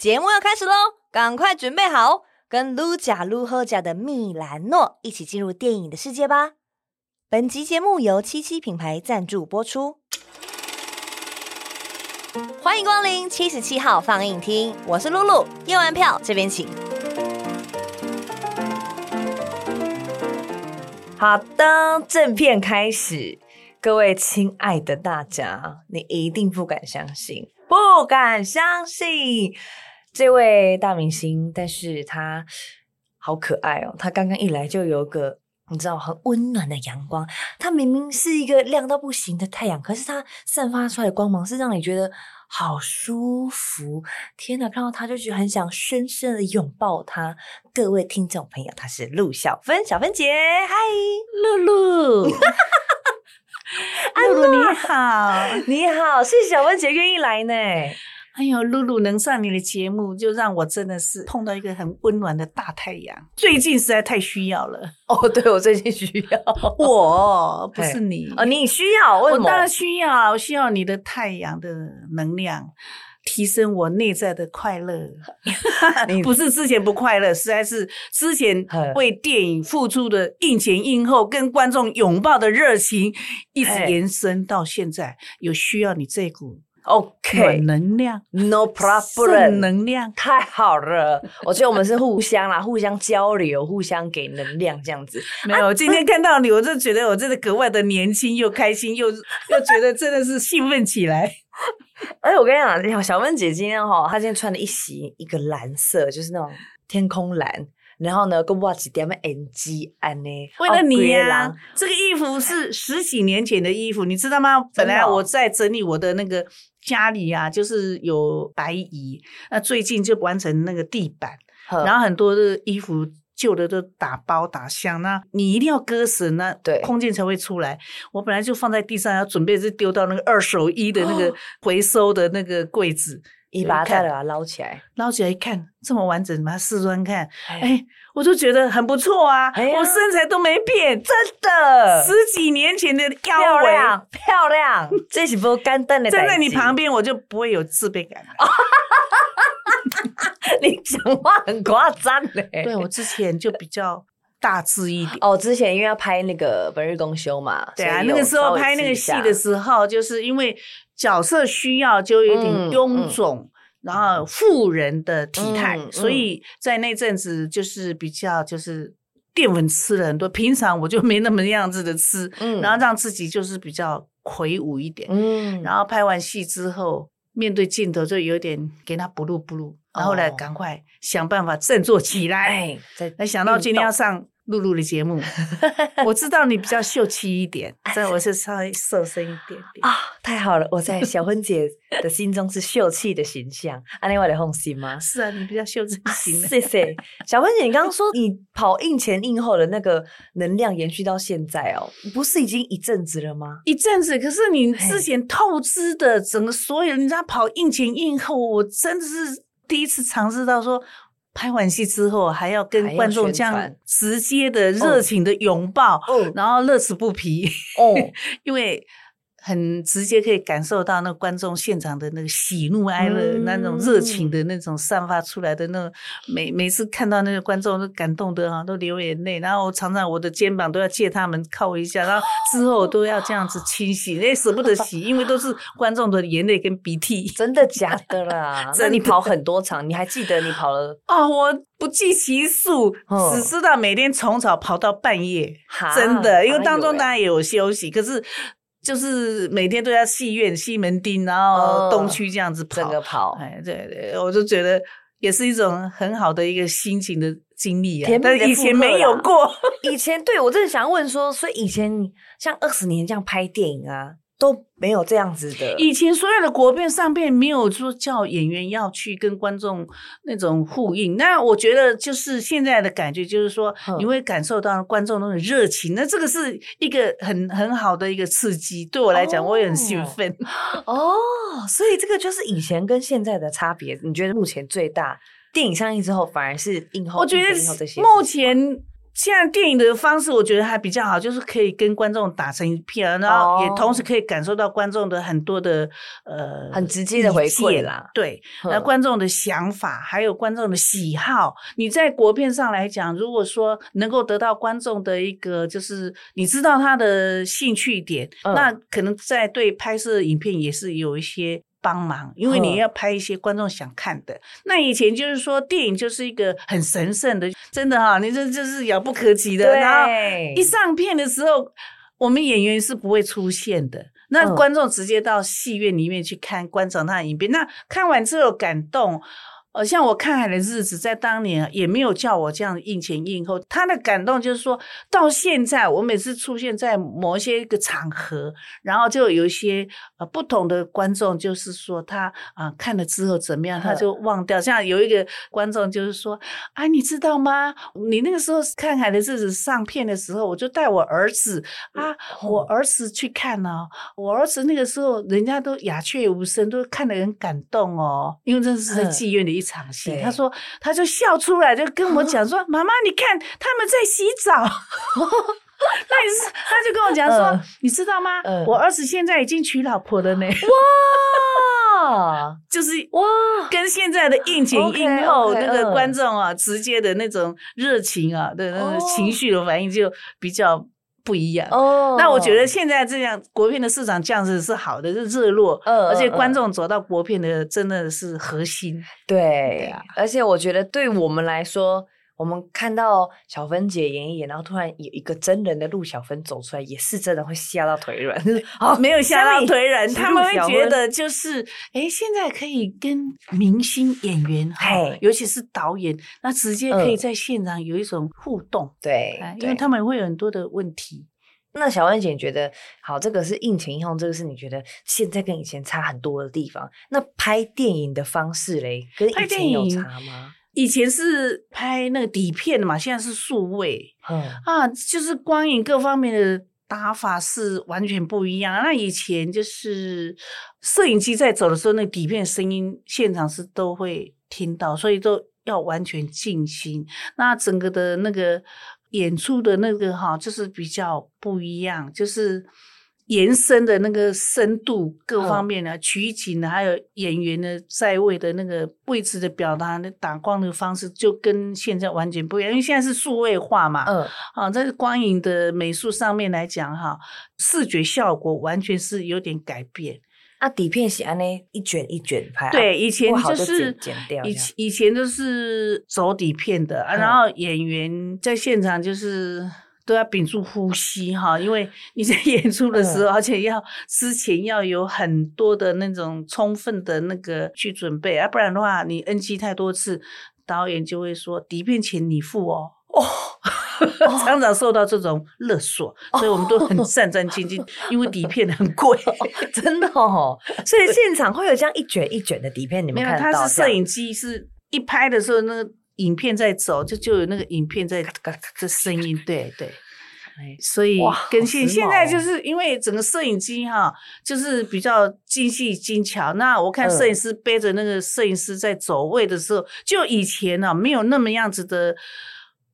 节目要开始喽，赶快准备好，跟噜假噜喝假的米兰诺一起进入电影的世界吧。本集节目由七七品牌赞助播出。欢迎光临七十七号放映厅，我是露露，验完票这边请。好的，正片开始，各位亲爱的大家，你一定不敢相信，不敢相信。这位大明星，但是他好可爱哦！他刚刚一来就有个你知道很温暖的阳光。他明明是一个亮到不行的太阳，可是他散发出来的光芒是让你觉得好舒服。天哪，看到他就觉得很想深深的拥抱他。各位听众朋友，他是陆小芬，小芬姐，嗨，露露，露露你好，你好，谢谢小芬姐愿意来呢。哎呦，露露能上你的节目，就让我真的是碰到一个很温暖的大太阳。最近实在太需要了哦，对，我最近需要 我，不是你哦，你需要？为什么？我当然需要，我需要你的太阳的能量，提升我内在的快乐。不是之前不快乐，实在是之前为电影付出的映前映后跟观众拥抱的热情，一直延伸到现在，有需要你这股。OK，能量，No problem，能量太好了。我觉得我们是互相啦，互相交流，互相给能量这样子。没有，今天看到你，我就觉得我真的格外的年轻又开心，又又觉得真的是兴奋起来。而 且我跟你讲，小芬姐今天哈，她今天穿的一袭一个蓝色，就是那种天空蓝。然后呢，跟我几点么 NG 安呢？为了你呀、啊，这个衣服是十几年前的衣服，你知道吗？本来我在整理我的那个家里啊，就是有白蚁，那最近就完成那个地板，然后很多的衣服旧的都打包打箱，那你一定要割舍，那对空间才会出来。我本来就放在地上，要准备是丢到那个二手衣的那个回收的那个柜子。一把菜把它捞起来，捞起来一看，这么完整，把它试穿看，哎，我就觉得很不错啊！哎、我身材都没变，真的，十几年前的漂亮，漂亮，这是不干瞪的。站在你旁边，我就不会有自卑感。你讲话很夸张嘞！对，我之前就比较大致一点。哦，之前因为要拍那个本日公休嘛，对啊，那个时候拍那个戏的时候，就是因为。角色需要就有点臃肿，然后富人的体态，嗯嗯、所以在那阵子就是比较就是淀粉吃了很多，平常我就没那么样子的吃，嗯、然后让自己就是比较魁梧一点。嗯，然后拍完戏之后，面对镜头就有点给他补录补录，然后来赶快想办法振作起来。哎，没想到今天要上。露露的节目，我知道你比较秀气一点，所以我是稍微瘦身一点点啊，太好了！我在小芬姐的心中是秀气的形象，安利我的红心吗？是啊，你比较秀气型的。谢谢小芬姐，你刚刚说你跑印前印后的那个能量延续到现在哦，不是已经一阵子了吗？一阵子，可是你之前透支的整个所有，你知道跑印前印后，我真的是第一次尝试到说。拍完戏之后，还要跟观众这样直接的热情的拥抱，哦、然后乐此不疲。哦，因为。很直接可以感受到那个观众现场的那个喜怒哀乐，嗯、那种热情的那种散发出来的那种，每每次看到那个观众都感动的啊，都流眼泪。然后常常我的肩膀都要借他们靠一下，然后之后都要这样子清洗，也舍不得洗，因为都是观众的眼泪跟鼻涕。真的假的啦？那你跑很多场，你还记得你跑了？哦，我不计其数，哦、只知道每天从早跑到半夜，真的，因为当中当然也有休息，可是。就是每天都在戏院、西门町，然后东区这样子跑，整个跑。哎，对对，我就觉得也是一种很好的一个心情的经历啊。但是以前没有过，以前对我真的想问说，所以以前像二十年这样拍电影啊。都没有这样子的。以前所有的国片上片没有说叫演员要去跟观众那种呼应。那我觉得就是现在的感觉，就是说你会感受到观众那种热情。那这个是一个很很好的一个刺激，对我来讲我也很兴奋。哦，所以这个就是以前跟现在的差别。你觉得目前最大电影上映之后反而是映后？我觉得目前现在电影的方式，我觉得还比较好，就是可以跟观众打成一片，然后也同时可以感受到观众的很多的呃很直接的回馈啦。对，那观众的想法还有观众的喜好，你在国片上来讲，如果说能够得到观众的一个就是你知道他的兴趣点，嗯、那可能在对拍摄影片也是有一些。帮忙，因为你要拍一些观众想看的。那以前就是说，电影就是一个很神圣的，真的哈，你这就是遥不可及的。然后一上片的时候，我们演员是不会出现的，那观众直接到戏院里面去看观赏他的影片。那看完之后感动。呃，像我看海的日子，在当年也没有叫我这样应前应后。他的感动就是说，到现在我每次出现在某一些一个场合，然后就有一些呃不同的观众，就是说他啊、呃、看了之后怎么样，他就 忘掉。像有一个观众就是说啊，你知道吗？你那个时候看海的日子上片的时候，我就带我儿子啊，我儿子去看呢、哦。我儿子那个时候人家都鸦雀无声，都看得很感动哦，因为这是在妓院的一场戏，他说，他就笑出来，就跟我讲说：“妈妈，你看他们在洗澡。”那也是，他就跟我讲说：“你知道吗？我儿子现在已经娶老婆了呢。”哇，就是哇，跟现在的应景应后那个观众啊，直接的那种热情啊，对那种情绪的反应就比较。不一样。哦，那我觉得现在这样国片的市场这样子是好的，是热络，嗯，而且观众走到国片的真的是核心，对，对啊，而且我觉得对我们来说，我们看到小芬姐演一演，然后突然有一个真人的陆小芬走出来，也是真的会吓到腿软，哦，没有吓到腿软，他们会觉得就是，哎，现在可以跟明星演员，嘿，尤其是导演，那直接可以在现场有一种互动，对，因为他们会有很多的问题。那小芬姐觉得，好，这个是应前映后，这个是你觉得现在跟以前差很多的地方。那拍电影的方式嘞，跟以前有差吗？以前是拍那个底片的嘛，现在是数位，嗯啊，就是光影各方面的打法是完全不一样。那以前就是摄影机在走的时候，那底片声音现场是都会听到，所以都要完全静心。那整个的那个。演出的那个哈，就是比较不一样，就是延伸的那个深度各方面的取景的，还有演员的在位的那个位置的表达，那打光的方式就跟现在完全不一样，因为现在是数位化嘛，嗯，啊，在光影的美术上面来讲哈，视觉效果完全是有点改变。啊，底片是安呢一卷一卷拍，对，以前就是以以前都是走底片的，啊，然后演员在现场就是都要屏住呼吸哈，因为你在演出的时候，而且要之前要有很多的那种充分的那个去准备啊，不然的话你 NG 太多次，导演就会说底片钱你付哦。哦，常常受到这种勒索，所以我们都很战战兢兢，因为底片很贵，真的哦。所以现场会有这样一卷一卷的底片，你们看到？它是摄影机是一拍的时候，那个影片在走，就就有那个影片在嘎嘎的声音，对对。所以跟现现在就是因为整个摄影机哈，就是比较精细精巧。那我看摄影师背着那个摄影师在走位的时候，就以前呢没有那么样子的。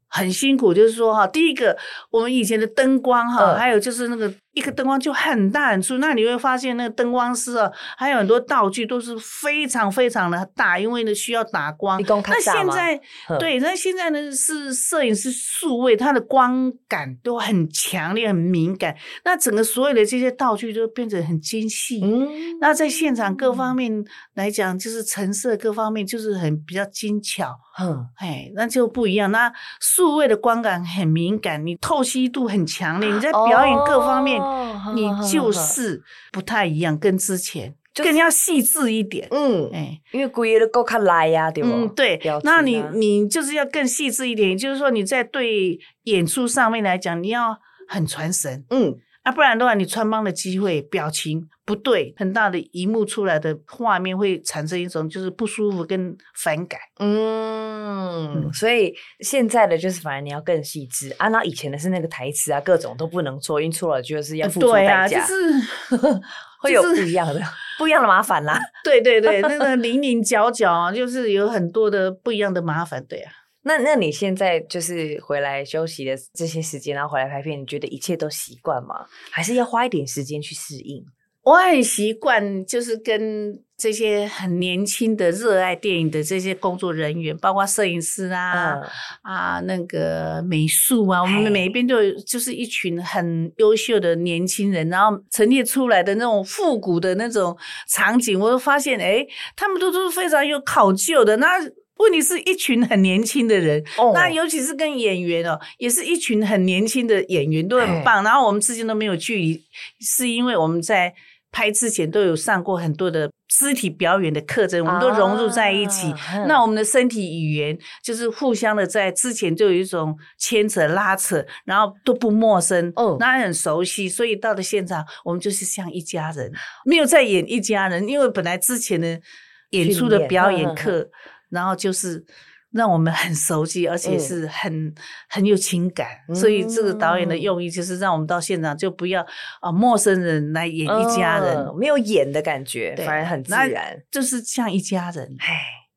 很辛苦，就是说哈，第一个，我们以前的灯光哈，还有就是那个。一个灯光就很大很粗，那你会发现那个灯光师啊，还有很多道具都是非常非常的大，因为呢需要打光。那现在对，那现在呢是摄影师数位，它的光感都很强烈、很敏感。那整个所有的这些道具都变得很精细。嗯，那在现场各方面来讲，就是成色各方面就是很比较精巧。嗯，哎，那就不一样。那数位的光感很敏感，你透析度很强烈，你在表演各方面。哦，你就是不太一样，跟之前更要细致一点。嗯，哎，因为规个都够卡来呀，对吧？嗯，对。那你你就是要更细致一点，就是说你在对演出上面来讲，你要很传神。嗯。啊，不然的话，你穿帮的机会，表情不对，很大的荧幕出来的画面会产生一种就是不舒服跟反感。嗯，嗯，所以现在的就是反而你要更细致啊，那以前的是那个台词啊，各种都不能错，因为错了就是要付出代价，对啊，就是会有不一样的不一样的麻烦啦。对对对，那个棱棱角角啊，就是有很多的不一样的麻烦，对啊。那那你现在就是回来休息的这些时间，然后回来拍片，你觉得一切都习惯吗？还是要花一点时间去适应？我很习惯，就是跟这些很年轻的热爱电影的这些工作人员，包括摄影师啊、嗯、啊那个美术啊，我们每一边都有，就是一群很优秀的年轻人，然后陈列出来的那种复古的那种场景，我都发现，哎，他们都都是非常有考究的。那问题是一群很年轻的人，哦、那尤其是跟演员哦，也是一群很年轻的演员，都很棒。然后我们之间都没有距离，是因为我们在。拍之前都有上过很多的肢体表演的课程，我们都融入在一起。啊、那我们的身体语言就是互相的，在之前就有一种牵扯拉扯，然后都不陌生，哦，那很熟悉。所以到了现场，我们就是像一家人，没有在演一家人，因为本来之前的演出的表演课，然后就是。让我们很熟悉，而且是很、嗯、很有情感，所以这个导演的用意就是让我们到现场就不要啊陌生人来演一家人，嗯、没有演的感觉，反而很自然，就是像一家人。哎，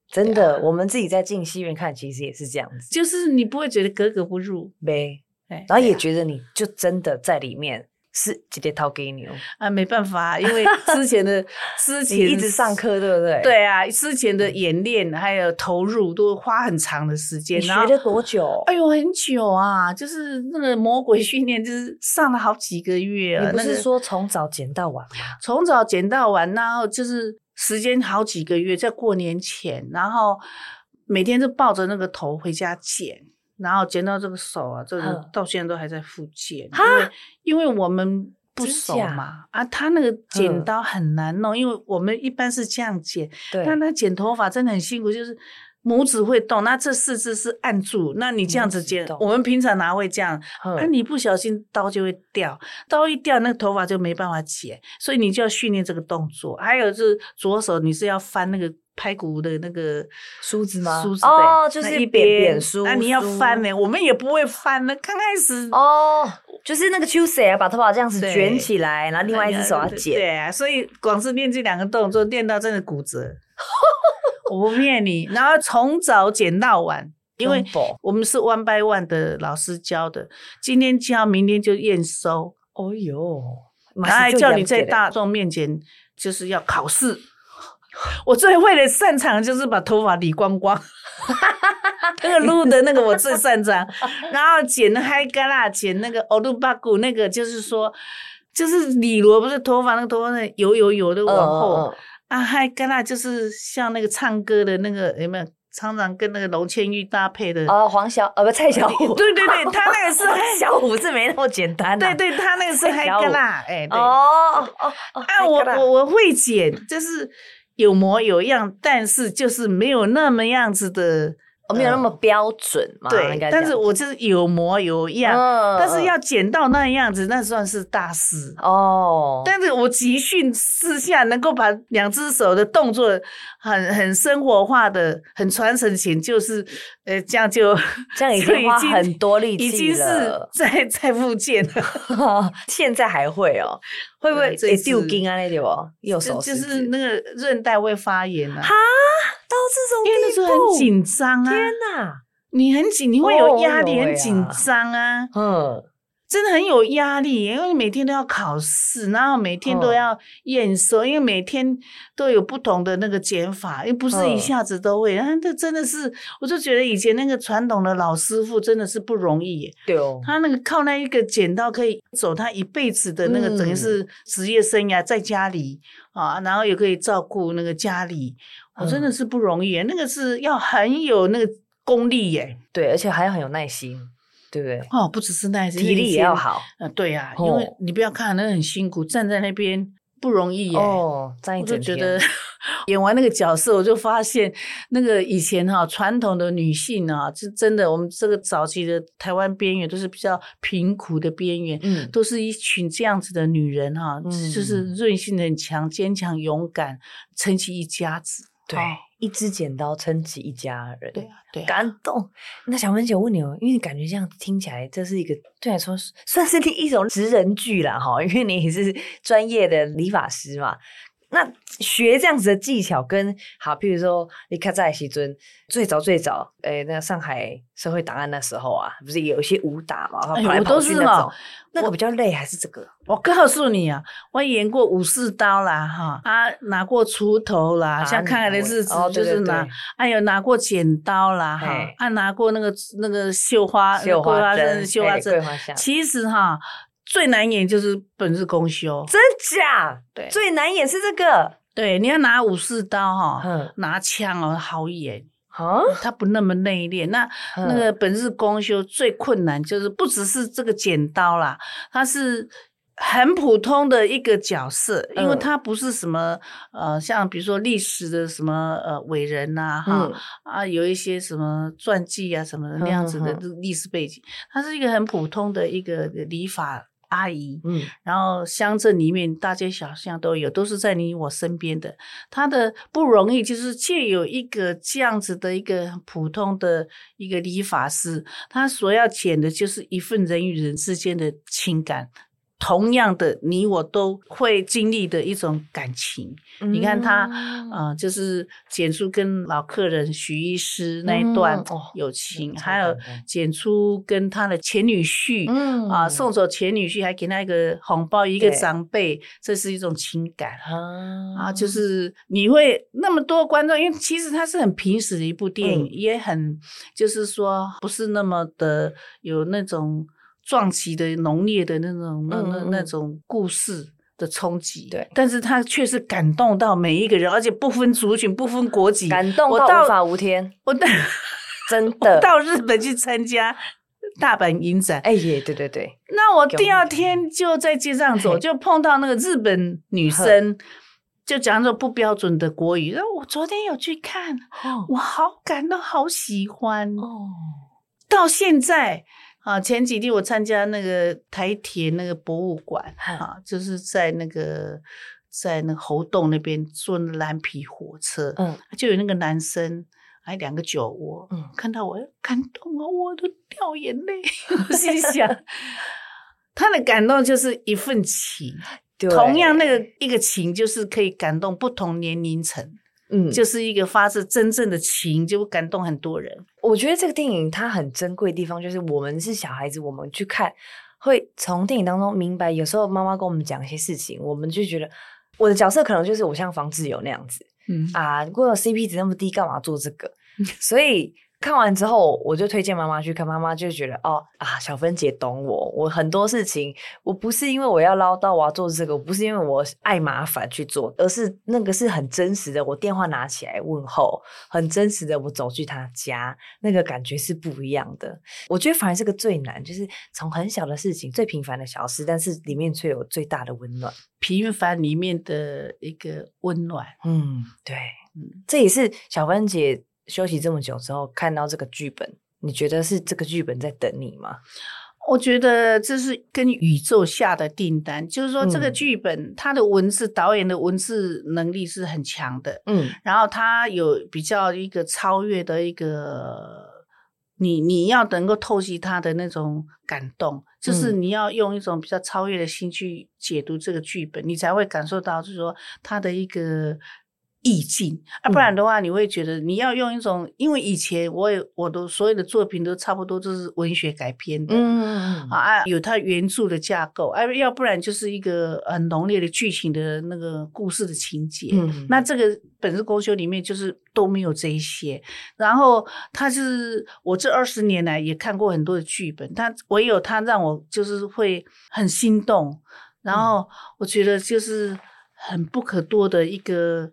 真的，啊、我们自己在进戏院看，其实也是这样子，就是你不会觉得格格不入呗，然后也觉得你就真的在里面。是直接掏给你哦啊，没办法，因为之前的之前一直上课，对不对？对啊，之前的演练还有投入都花很长的时间。你学了多久？哎呦，很久啊！就是那个魔鬼训练，就是上了好几个月啊。你不是说从早剪到晚吗？从早剪到晚，然后就是时间好几个月，在过年前，然后每天都抱着那个头回家剪。然后剪到这个手啊，这个到现在都还在复健，因为因为我们不熟嘛啊，他那个剪刀很难弄，因为我们一般是这样剪，但他剪头发真的很辛苦，就是拇指会动，那这四肢是按住，那你这样子剪，我们平常哪会这样？啊，你不小心刀就会掉，刀一掉，那个头发就没办法剪，所以你就要训练这个动作。还有就是左手你是要翻那个。拍骨的那个梳子吗？梳子哦，就是一扁扁梳。那你要翻呢？我们也不会翻呢。刚开始哦，就是那个秋水啊，把头发这样子卷起来，然后另外一只手要剪。对啊，所以光是练这两个动作，练到真的骨折。我不骗你，然后从早剪到晚，因为我们是 one by one 的老师教的，今天教，明天就验收。哦哟，然后还叫你在大众面前就是要考试。我最会的擅长就是把头发理光光，那个撸的那个我最擅长，然后剪的海嘎啦，剪那个欧鲁巴古那个就是说，就是理罗不是头发那个头发那油油油的往后、uh, uh, uh. 啊，嗨嘎啦就是像那个唱歌的那个有没有常常跟那个龙千玉搭配的。哦，黄小呃不蔡小虎，对对对，他那个是小虎是没那么简单、啊，对对，他那个是嗨嘎啦，哎对。哦哦哦，啊我我我会剪就是。有模有样，但是就是没有那么样子的，哦、没有那么标准嘛。对，但是我就是有模有样，嗯、但是要剪到那样子，那算是大师哦。但是我集训之下，能够把两只手的动作很很生活化的、很传承型，就是呃，这样就这样已经 花很多力气了，已经是在在复健了，现在还会哦。会不会也丢筋啊？那点哦，右手就是那个韧带会发炎啊。哈，到这种地步，因为那时候很紧张啊！天哪，你很紧，你会有压力，很紧张啊。嗯。真的很有压力，因为每天都要考试，然后每天都要验收，哦、因为每天都有不同的那个减法，又不是一下子都会。啊，这真的是，我就觉得以前那个传统的老师傅真的是不容易。对哦，他那个靠那一个剪刀可以走他一辈子的那个，等于是职业生涯在家里、嗯、啊，然后也可以照顾那个家里，我真的是不容易。嗯、那个是要很有那个功力耶，对，而且还要很有耐心。对不对？哦，不只是耐心，体力也要好。呃，对呀、啊，哦、因为你不要看那很辛苦，站在那边不容易耶。哦，站一整天。我就觉得演完那个角色，我就发现那个以前哈传统的女性啊，是真的，我们这个早期的台湾边缘都是比较贫苦的边缘，嗯，都是一群这样子的女人哈，嗯、就是韧性很强、坚强、勇敢，撑起一家子。对。哦一支剪刀撑起一家人，对啊，对啊，感动。那小文姐，我问你哦，因为你感觉这样听起来，这是一个对来说算是一种职人剧啦，哈。因为你也是专业的理发师嘛，那学这样子的技巧跟好，譬如说你看在西尊最早最早，诶、欸，那个上海社会档案那时候啊，不是有一些武打嘛，跑来跑去那种，哎、那个比较累还是这个？我告诉你啊，我演过武士刀啦，哈啊，拿过锄头啦，啊、像看来的日子就是拿，还有、啊、拿过剪刀啦，哈，啊，拿过那个那个绣花绣花针、绣花针，其实哈。最难演就是本日公休，真假？对，最难演是这个。对，你要拿武士刀哈，嗯、拿枪哦，好演。啊，他不那么内敛。那、嗯、那个本日公休最困难就是不只是这个剪刀啦，他是很普通的一个角色，嗯、因为他不是什么呃，像比如说历史的什么呃伟人呐、啊，哈、嗯、啊，有一些什么传记啊什么的那样子的历史背景，他、是一个很普通的一个理发。阿姨，嗯，然后乡镇里面大街小巷都有，都是在你我身边的。他的不容易，就是借有一个这样子的一个普通的一个理发师，他所要剪的就是一份人与人之间的情感。同样的，你我都会经历的一种感情。嗯、你看他，呃，就是剪出跟老客人许医师那一段友情，嗯哦、还有剪出跟他的前女婿，嗯、啊，送走前女婿还给他一个红包，一个长辈，对这是一种情感。嗯、啊，就是你会那么多观众，因为其实它是很平实的一部电影，嗯、也很就是说不是那么的有那种。壮气的浓烈的那种那那那种故事的冲击，对，但是他却是感动到每一个人，而且不分族群、不分国籍，感动到无法无天。我到 真的到日本去参加大阪影展，哎耶，对对对。那我第二天就在街上走，就碰到那个日本女生，就讲着不标准的国语。然后我昨天有去看，我好感动，好喜欢哦。到现在。啊，前几天我参加那个台铁那个博物馆，啊，就是在那个在那个猴洞那边坐那蓝皮火车，嗯，就有那个男生，还有两个酒窝，嗯，看到我感动啊，我都掉眼泪。我心想，他的感动就是一份情，同样那个一个情就是可以感动不同年龄层。嗯，就是一个发自真正的情，就会感动很多人。我觉得这个电影它很珍贵的地方，就是我们是小孩子，我们去看会从电影当中明白。有时候妈妈跟我们讲一些事情，我们就觉得我的角色可能就是我像房志友那样子，嗯啊，如果 CP 值那么低，干嘛做这个？所以。看完之后，我就推荐妈妈去看。妈妈就觉得哦啊，小芬姐懂我。我很多事情，我不是因为我要唠叨，我要做这个，我不是因为我爱麻烦去做，而是那个是很真实的。我电话拿起来问候，很真实的。我走去他家，那个感觉是不一样的。我觉得反而是个最难，就是从很小的事情，最平凡的小事，但是里面却有最大的温暖。平凡里面的一个温暖。嗯，对，嗯，这也是小芬姐。休息这么久之后，看到这个剧本，你觉得是这个剧本在等你吗？我觉得这是跟宇宙下的订单，就是说这个剧本、嗯、它的文字导演的文字能力是很强的，嗯，然后他有比较一个超越的一个，你你要能够透析他的那种感动，就是你要用一种比较超越的心去解读这个剧本，你才会感受到，就是说他的一个。意境啊，不然的话，你会觉得你要用一种，嗯、因为以前我也我的所有的作品都差不多都是文学改编的，嗯啊，有它原著的架构，哎，要不然就是一个很浓烈的剧情的那个故事的情节。嗯，那这个本日公休里面就是都没有这一些。然后他是我这二十年来也看过很多的剧本，但唯有他让我就是会很心动，然后我觉得就是很不可多的一个。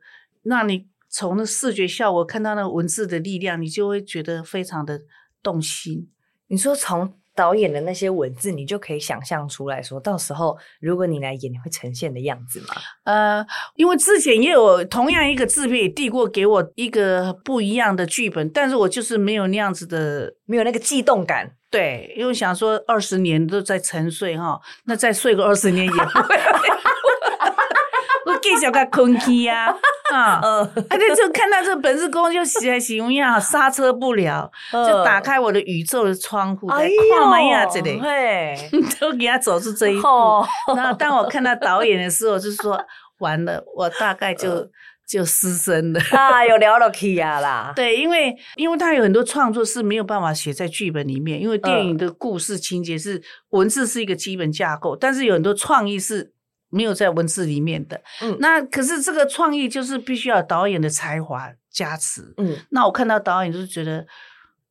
那你从那视觉效果看到那个文字的力量，你就会觉得非常的动心。你说从导演的那些文字，你就可以想象出来说，到时候如果你来演，你会呈现的样子吗？呃，因为之前也有同样一个制片也递过给我一个不一样的剧本，但是我就是没有那样子的，没有那个悸动感。对，因为想说二十年都在沉睡哈，那再睡个二十年也不会。我继续个困去啊。啊，嗯，哎，对，就看到这个本事公就喜来喜欢啊，刹车不了，就打开我的宇宙的窗户，哎呀呀，这里，嘿，都给他走出这一步。然后当我看到导演的时候，就是说，完了，我大概就、呃、就失声了啊，有聊了起啊啦。对，因为因为他有很多创作是没有办法写在剧本里面，因为电影的故事情节是、呃、文字是一个基本架构，但是有很多创意是没有在文字里面的。嗯，那可是这个创意就是必须要导演的才华加持。嗯，那我看到导演就是觉得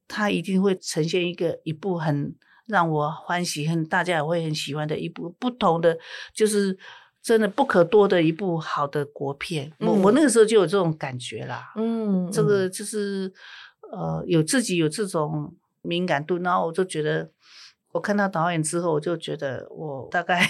他一定会呈现一个一部很让我欢喜、很大家也会很喜欢的一部不同的，就是。真的不可多的一部好的国片，嗯、我我那个时候就有这种感觉啦。嗯，这个就是呃，有自己有这种敏感度，然后我就觉得，我看到导演之后，我就觉得我大概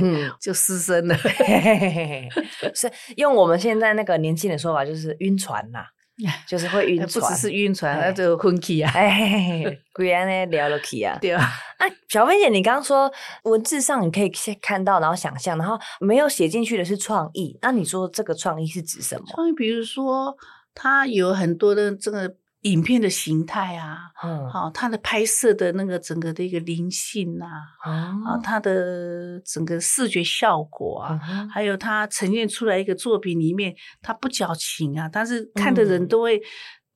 嗯 就失声了。所以用我们现在那个年轻的说法，就是晕船呐。就是会晕船，不只是晕船，那就昏气啊！哎，居然呢聊了起啊！对啊，啊，小芬姐，你刚刚说文字上你可以先看到，然后想象，然后没有写进去的是创意。那你说这个创意是指什么？创意，比如说，它有很多的这个。影片的形态啊，嗯，好，它的拍摄的那个整个的一个灵性啊，啊，它的整个视觉效果啊，还有它呈现出来一个作品里面，它不矫情啊，但是看的人都会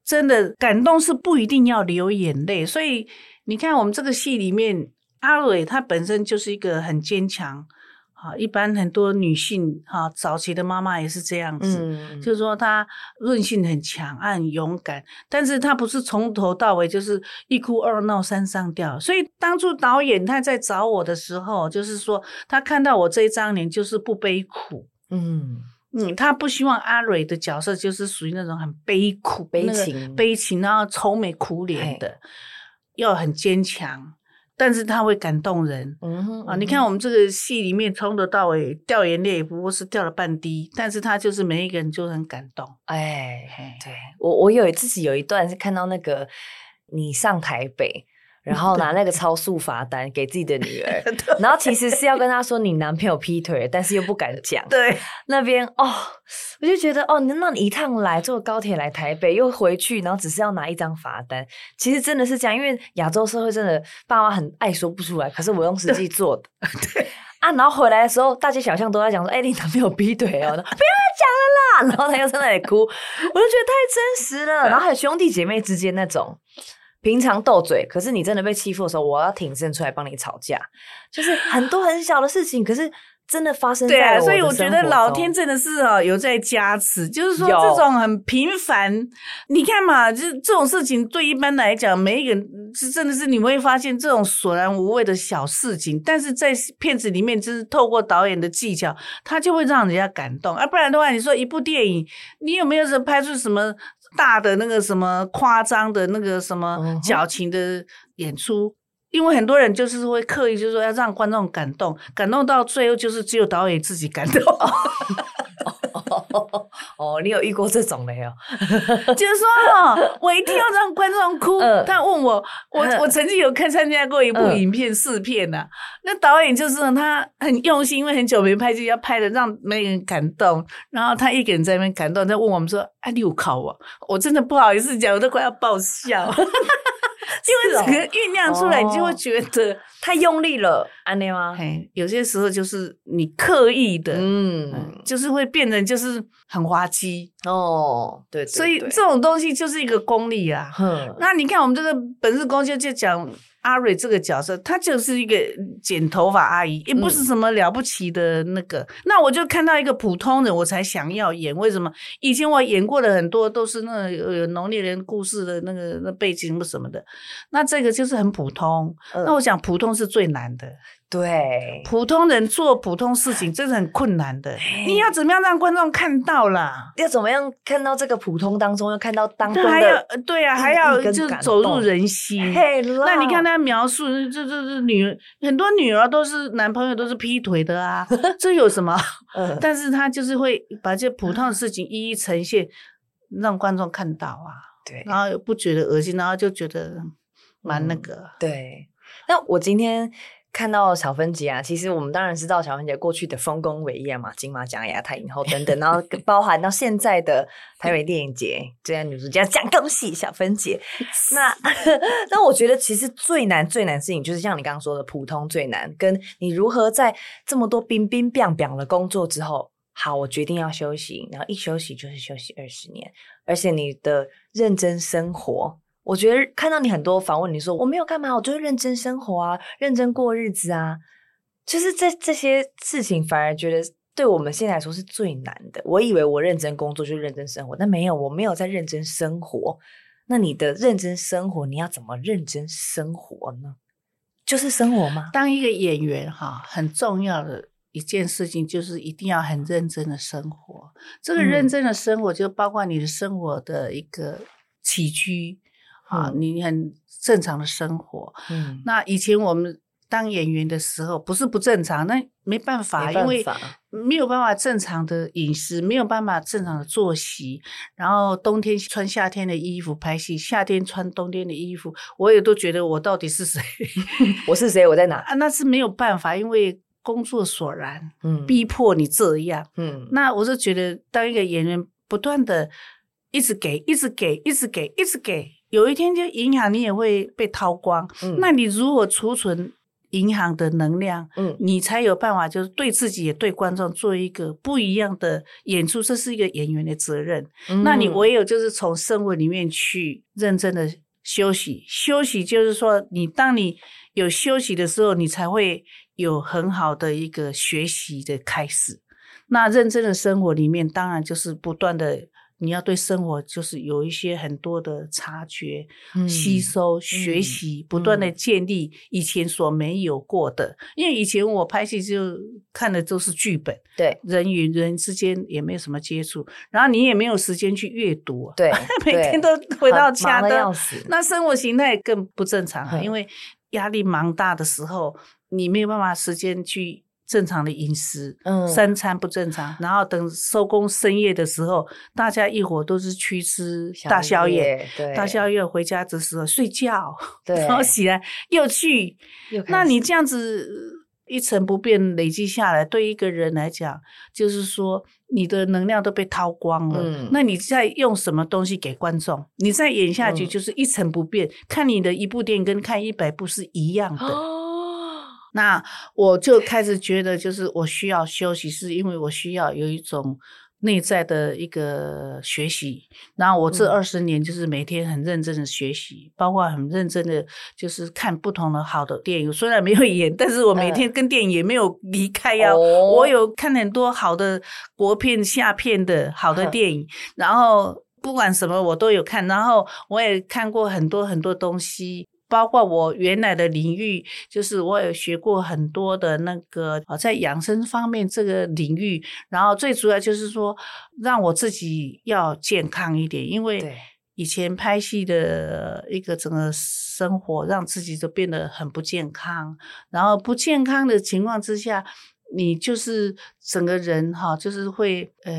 真的感动，是不一定要流眼泪。所以你看，我们这个戏里面，阿蕊她本身就是一个很坚强。啊，一般很多女性哈，早期的妈妈也是这样子，嗯、就是说她韧性很强，很勇敢，但是她不是从头到尾就是一哭二闹三上吊。所以当初导演他在找我的时候，就是说他看到我这一张脸就是不悲苦，嗯嗯，他不希望阿蕊的角色就是属于那种很悲苦、悲情、悲情，然后愁眉苦脸的，要很坚强。但是他会感动人，嗯哼，啊！你看我们这个戏里面从头到尾掉眼泪，不过是掉了半滴，但是他就是每一个人就很感动。哎，对，我我有自己有一段是看到那个你上台北。然后拿那个超速罚单给自己的女儿，然后其实是要跟她说你男朋友劈腿，但是又不敢讲。对，那边哦，我就觉得哦，那你一趟来坐高铁来台北，又回去，然后只是要拿一张罚单，其实真的是这样，因为亚洲社会真的爸妈很爱说不出来，可是我用实际做的。对啊，然后回来的时候，大街小巷都在讲说，哎，你男朋友劈腿哦，不要讲了啦，然后他又在那里哭，我就觉得太真实了。然后还有兄弟姐妹之间那种。平常斗嘴，可是你真的被欺负的时候，我要挺身出来帮你吵架，就是很多很小的事情，可是真的发生在所以我觉得老天真的是啊，有在加持，就是说这种很平凡，你看嘛，就是这种事情对一般来讲，每一个人是真的是你会发现这种索然无味的小事情，但是在片子里面，就是透过导演的技巧，他就会让人家感动。啊，不然的话，你说一部电影，你有没有是拍出什么？大的那个什么夸张的那个什么矫情的演出，因为很多人就是会刻意就是说要让观众感动，感动到最后就是只有导演自己感动。哦，你有遇过这种的哟？就是说哈，我一定要让观众哭。他问我，我我曾经有看参加过一部影片试片呐，那导演就是他很用心，因为很久没拍，就要拍的让每个人感动。然后他一个人在那边感动，在问我们说：“哎，你有考我？”我真的不好意思讲，我都快要爆笑。因为整个酝酿出来，你就会觉得太用力了，安妮吗？嘿，有些时候就是你刻意的，嗯，就是会变成就是很滑稽哦，对，所以这种东西就是一个功力啊。那你看我们这个本日公就就讲。阿瑞这个角色，她就是一个剪头发阿姨，也不是什么了不起的那个。嗯、那我就看到一个普通人，我才想要演。为什么？以前我演过的很多都是那有有农历人故事的那个那背景什么的，那这个就是很普通。嗯、那我想普通是最难的。对，普通人做普通事情真的很困难的。你要怎么样让观众看到啦？要怎么样看到这个普通当中，要看到当还要对啊，还要就走入人心。那你看他描述，这这这女很多女儿都是男朋友都是劈腿的啊，这有什么？但是他就是会把这普通的事情一一呈现，让观众看到啊。对，然后又不觉得恶心，然后就觉得蛮那个。对，那我今天。看到小芬姐啊，其实我们当然知道小芬姐过去的丰功伟业嘛，金马奖、亚太影后等等，然后 包含到现在的台北电影节最佳女主角奖，恭喜小芬姐。那那我觉得其实最难最难的事情，就是像你刚刚说的，普通最难，跟你如何在这么多冰冰冰冰的工作之后，好，我决定要休息，然后一休息就是休息二十年，而且你的认真生活，我觉得看到你很多访问，你说我没有干嘛，我就是认真生活啊，认真过日子啊，就是这这些事情反而觉得对我们现在来说是最难的。我以为我认真工作就是认真生活，但没有，我没有在认真生活。那你的认真生活，你要怎么认真生活呢？就是生活吗？当一个演员哈，很重要的。一件事情就是一定要很认真的生活，这个认真的生活就包括你的生活的一个起居、嗯、啊，你很正常的生活。嗯，那以前我们当演员的时候，不是不正常，那没办法，因为没有办法正常的饮食，没有办法正常的作息，然后冬天穿夏天的衣服拍戏，夏天穿冬天的衣服，我也都觉得我到底是谁？我是谁？我在哪？啊，那是没有办法，因为。工作所然，嗯，逼迫你这样，嗯，那我就觉得当一个演员，不断的一直给，一直给，一直给，一直给，有一天就银行你也会被掏光，嗯，那你如何储存银行的能量，嗯，你才有办法就是对自己也对观众做一个不一样的演出，这是一个演员的责任，嗯，那你唯有就是从生活里面去认真的休息，休息就是说你当你有休息的时候，你才会。有很好的一个学习的开始，那认真的生活里面，当然就是不断的，你要对生活就是有一些很多的察觉、嗯、吸收、学习，嗯、不断的建立以前所没有过的。嗯、因为以前我拍戏就看的都是剧本，对，人与人之间也没有什么接触，然后你也没有时间去阅读，对，每天都回到家的，那生活形态更不正常，嗯、因为压力蛮大的时候。你没有办法时间去正常的饮食，嗯，三餐不正常，然后等收工深夜的时候，大家一伙都是去吃大宵夜，对，大宵夜回家的时候睡觉，对，然后起来又去，那你这样子一成不变累积下来，对一个人来讲，就是说你的能量都被掏光了，嗯，那你再用什么东西给观众？你再演下去就是一成不变，嗯，看你的一部电影跟看一百部是一样的。哦那我就开始觉得，就是我需要休息，是因为我需要有一种内在的一个学习。然后我这二十年就是每天很认真的学习，包括很认真的就是看不同的好的电影。虽然没有演，但是我每天跟电影也没有离开呀。我有看很多好的国片、下片的好的 电影，然后不管什么我都有看，然后我也看过很多很多东西。包括我原来的领域，就是我有学过很多的那个啊，在养生方面这个领域，然后最主要就是说，让我自己要健康一点，因为以前拍戏的一个整个生活，让自己都变得很不健康，然后不健康的情况之下。你就是整个人哈，就是会呃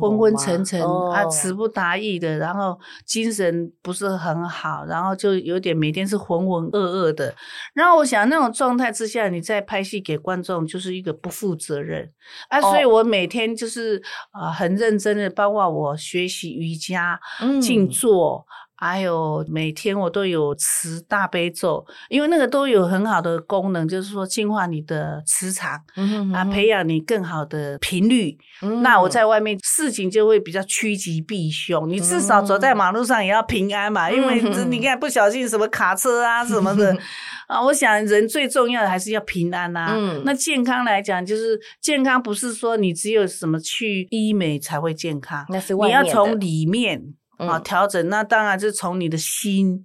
昏昏沉沉啊，词不达意的，然后精神不是很好，然后就有点每天是浑浑噩噩的。然后我想那种状态之下，你再拍戏给观众，就是一个不负责任啊。所以我每天就是啊，很认真的，包括我学习瑜伽、静坐。还有每天我都有持大悲咒，因为那个都有很好的功能，就是说净化你的磁场，嗯、啊，培养你更好的频率。嗯、那我在外面事情就会比较趋吉避凶，你至少走在马路上也要平安嘛，嗯、因为你看不小心什么卡车啊什么的，啊，我想人最重要的还是要平安呐、啊。嗯、那健康来讲，就是健康不是说你只有什么去医美才会健康，那是外面，你要从里面。啊，调整那当然是从你的心，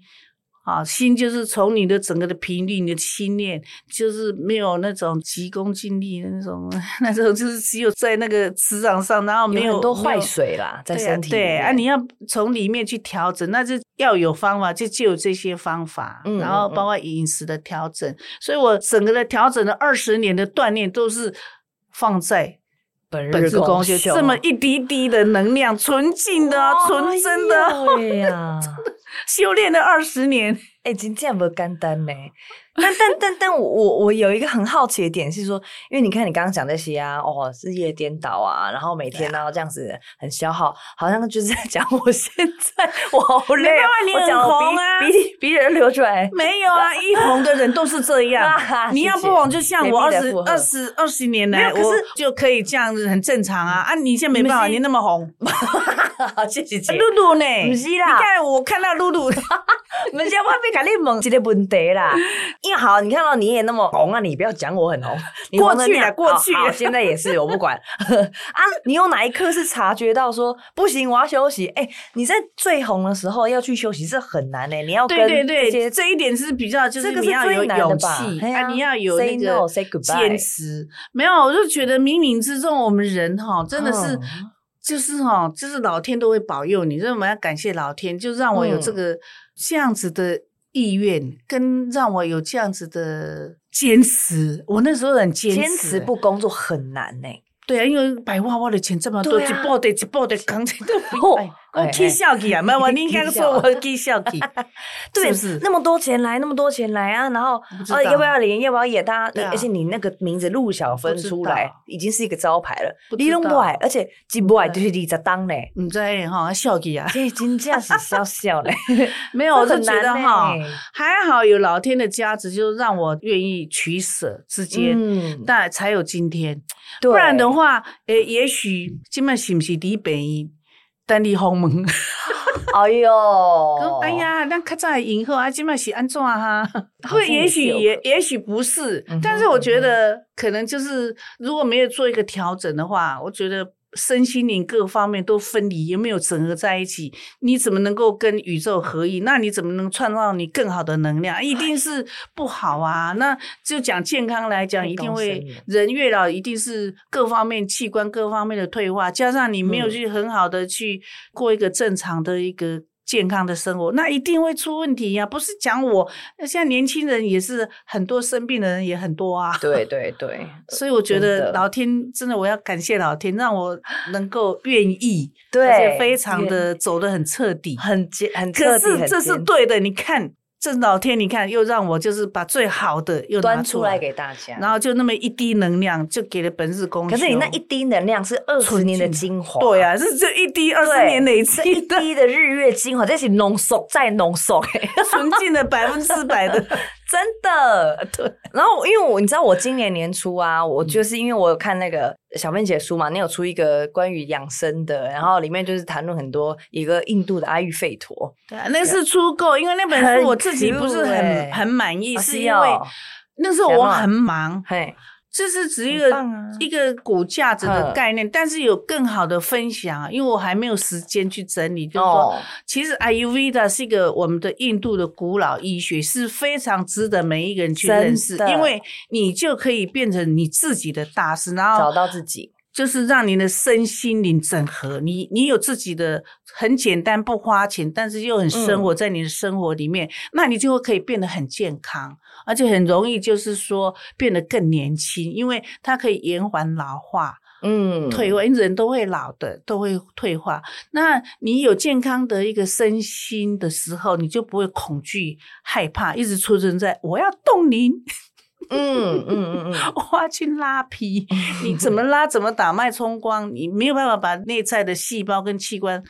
啊，心就是从你的整个的频率，你的心念就是没有那种急功近利的那种，那种就是只有在那个磁场上，然后没有，有很多坏水啦，在身体对啊，对啊，你要从里面去调整，那就要有方法，就就有这些方法，嗯，然后包括饮食的调整，嗯嗯，所以我整个的调整了二十年的锻炼都是放在。本日功就这么一滴滴的能量，纯净的、纯真的，对呀，修炼了二十年。哎、欸，真正不简单呢。但但但但我我有一个很好奇的点是说，因为你看你刚刚讲那些啊，哦，日夜颠倒啊，然后每天然后这样子很消耗，好像就是在讲我现在我好累啊，你很红啊，鼻涕鼻血流出来。没有啊，一红的人都是这样。你要不红，就像我二十二十二十年来，我就可以这样子很正常啊。啊，你现在没办法，你那么红。好，谢谢姐。露露呢？不是啦，你看我看到露露，不是我被卡你问一个问题啦。因为好，你看到你也那么红啊，你不要讲我很红。你过去了，过去了，现在也是，我不管 啊。你有哪一刻是察觉到说不行，我要休息？哎、欸，你在最红的时候要去休息是很难的、欸。你要跟对对对，这一点是比较就是你要有勇气啊，你要有那个坚持。没有，我就觉得冥冥之中，我们人哈真的是、嗯、就是哈，就是老天都会保佑你。所以我们要感谢老天，就让我有这个这样子的。意愿跟让我有这样子的坚持，我那时候很坚持，坚持不工作很难呢、欸。对啊，因为白花花的钱这么多，一包的一包的扛 起都不用。我气笑气啊！没有，我你应该说 我气笑气，对，是那么多钱来，那么多钱来啊！然后啊，要不要连？要不要演？大家，而且你那个名字陆小芬出来，已经是一个招牌了。你拢不爱，而且一不爱就是你在当嘞。你在哈笑气啊？这真正是笑笑嘞。没有，我就觉得哈，还好有老天的加持，就让我愿意取舍之间，但才有今天。不然的话，诶，也许今麦是不是第一本？等你红门，哎呦，哎呀，那较早以后啊，今麦是安怎哈？会，也许也，也许不是，但是我觉得可能就是如果没有做一个调整的话，我觉得。身心灵各方面都分离，也没有整合在一起？你怎么能够跟宇宙合一？那你怎么能创造你更好的能量？一定是不好啊！那就讲健康来讲，一定会人越老，一定是各方面器官各方面的退化，加上你没有去很好的去过一个正常的一个。健康的生活，那一定会出问题呀、啊！不是讲我，那现在年轻人也是很多生病的人也很多啊。对 对对，所以我觉得老天真的，我要感谢老天，让我能够愿意，对，而且非常的走得很彻底，很坚，很彻底，可是这是对的，你看。这老天，你看，又让我就是把最好的又拿端出来给大家，然后就那么一滴能量，就给了本日公休。可是你那一滴能量是二十年的精华，对啊，是这一滴二十年累积一滴的日月精华，这是浓缩再浓缩，纯净的百分之百的。真的，对。然后，因为我你知道，我今年年初啊，我就是因为我有看那个小芬姐书嘛，你有出一个关于养生的，然后里面就是谈论很多一个印度的阿育吠陀。对啊，那是出够，因为那本书我自己不是很很，很满意，是因为那时候我很忙。嘿。这是指一个一个骨架子的概念，但是有更好的分享，因为我还没有时间去整理。就是说，其实 Ayurveda 是一个我们的印度的古老医学，是非常值得每一个人去认识，因为你就可以变成你自己的大师，然后找到自己，就是让你的身心灵整合。你你有自己的很简单不花钱，但是又很生活在你的生活里面，那你就会可以变得很健康。而且很容易，就是说变得更年轻，因为它可以延缓老化，嗯，退化，因为人都会老的，都会退化。那你有健康的一个身心的时候，你就不会恐惧、害怕，一直出生在我要冻龄，嗯嗯嗯嗯，我要去拉皮，你怎么拉怎么打脉冲光，你没有办法把内在的细胞跟器官。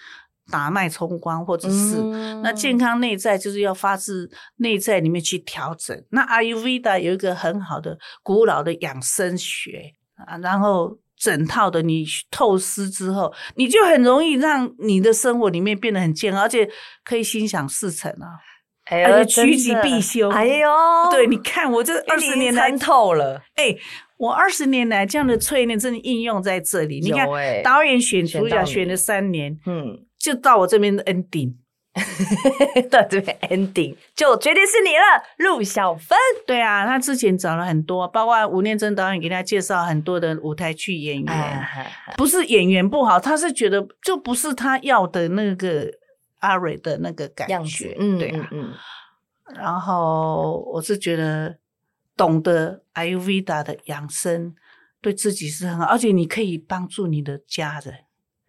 打脉冲光，或者是、嗯、那健康内在，就是要发自内在里面去调整。那 Ayurveda 有一个很好的古老的养生学啊，然后整套的你透视之后，你就很容易让你的生活里面变得很健康，而且可以心想事成啊，哎、呦而且趋吉避凶。哎呦，对，你看我这二十年来参透了，哎，我二十年来这样的淬炼真的应用在这里。欸、你看导演选主角选了三年，嗯。就到我这边的 ending，到这边 ending 就决定是你了，陆小芬。对啊，他之前找了很多，包括吴念真导演给他介绍很多的舞台剧演员，哎、不是演员不好，他是觉得就不是他要的那个阿蕊的那个感觉，嗯，对啊，嗯，然后我是觉得懂得 Ayurveda 的养生对自己是很好，而且你可以帮助你的家人。